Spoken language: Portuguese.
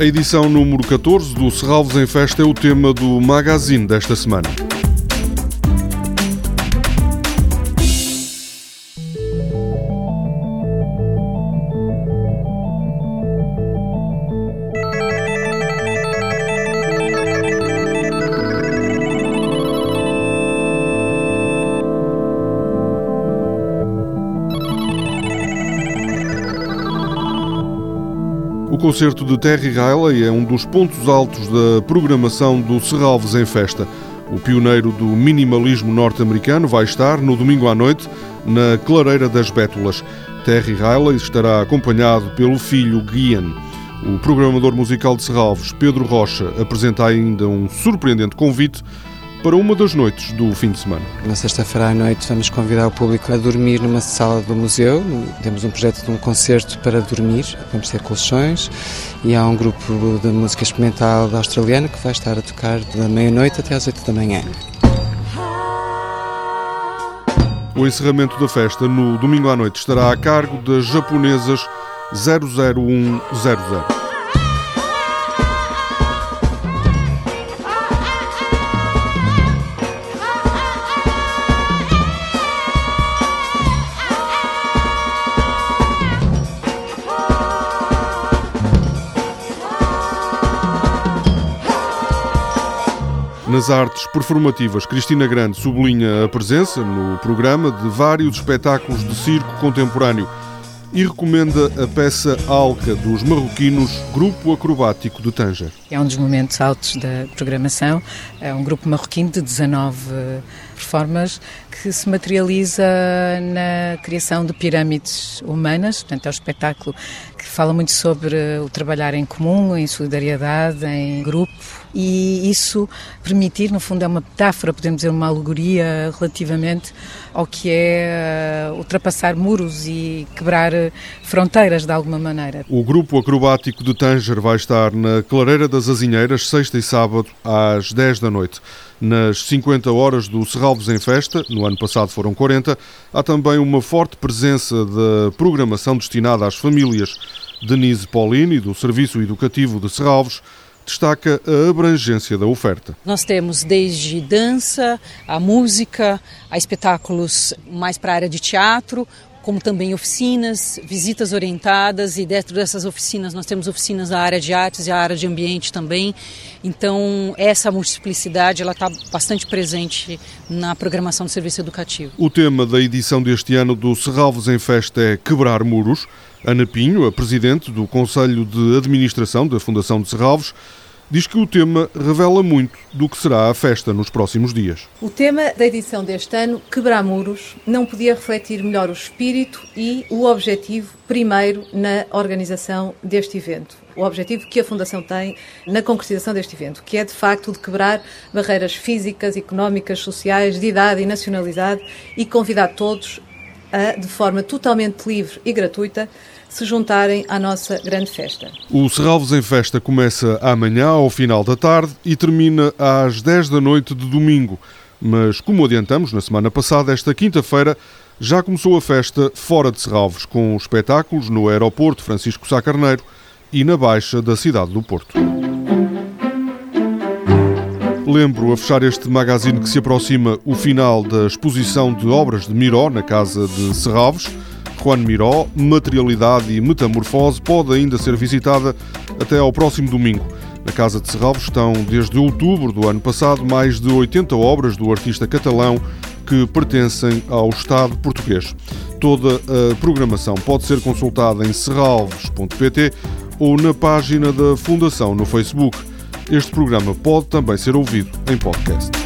A edição número 14 do Serralves em Festa é o tema do magazine desta semana. O concerto de Terry Riley é um dos pontos altos da programação do Serralves em Festa. O pioneiro do minimalismo norte-americano vai estar no domingo à noite na Clareira das Bétulas. Terry Riley estará acompanhado pelo filho Guian. O programador musical de Serralves, Pedro Rocha, apresenta ainda um surpreendente convite para uma das noites do fim de semana. Na sexta-feira à noite vamos convidar o público a dormir numa sala do museu. Temos um projeto de um concerto para dormir, vamos ter colchões e há um grupo de música experimental australiana que vai estar a tocar da meia-noite até às oito da manhã. O encerramento da festa no domingo à noite estará a cargo das japonesas 00100. Nas artes performativas, Cristina Grande sublinha a presença no programa de vários espetáculos de circo contemporâneo e recomenda a peça Alca dos marroquinos Grupo Acrobático de Tanger. É um dos momentos altos da programação. É um grupo marroquino de 19 performers que se materializa na criação de pirâmides humanas. Portanto, é um espetáculo que fala muito sobre o trabalhar em comum, em solidariedade, em grupo e isso permitir, no fundo, é uma metáfora, podemos dizer, uma alegoria relativamente ao que é uh, ultrapassar muros e quebrar fronteiras de alguma maneira. O grupo acrobático de Tanger vai estar na Clareira das Azinheiras, sexta e sábado, às 10 da noite. Nas 50 horas do Serralves em Festa, no ano passado foram 40, há também uma forte presença da programação destinada às famílias. Denise Paulini, do Serviço Educativo de Serralves, destaca a abrangência da oferta. Nós temos desde dança, a música, a espetáculos mais para a área de teatro, como também oficinas, visitas orientadas e dentro dessas oficinas nós temos oficinas da área de artes e a área de ambiente também. Então essa multiplicidade ela está bastante presente na programação do serviço educativo. O tema da edição deste ano do Serralves em Festa é quebrar muros. Ana Pinho, a presidente do Conselho de Administração da Fundação de Serralves, diz que o tema revela muito do que será a festa nos próximos dias. O tema da edição deste ano, Quebrar Muros, não podia refletir melhor o espírito e o objetivo primeiro na organização deste evento. O objetivo que a Fundação tem na concretização deste evento, que é de facto de quebrar barreiras físicas, económicas, sociais, de idade e nacionalidade e convidar todos a, de forma totalmente livre e gratuita, se juntarem à nossa grande festa. O Serralves em Festa começa amanhã, ao final da tarde, e termina às 10 da noite de domingo. Mas, como adiantamos na semana passada, esta quinta-feira já começou a festa fora de Serralves, com espetáculos no aeroporto Francisco Sá Carneiro e na Baixa da cidade do Porto. Lembro a fechar este magazine que se aproxima o final da exposição de obras de Miró na Casa de Serralves. Juan Miró, Materialidade e Metamorfose pode ainda ser visitada até ao próximo domingo. Na Casa de Serralves estão, desde outubro do ano passado, mais de 80 obras do artista catalão que pertencem ao Estado português. Toda a programação pode ser consultada em serralves.pt ou na página da Fundação no Facebook. Este programa pode também ser ouvido em podcast.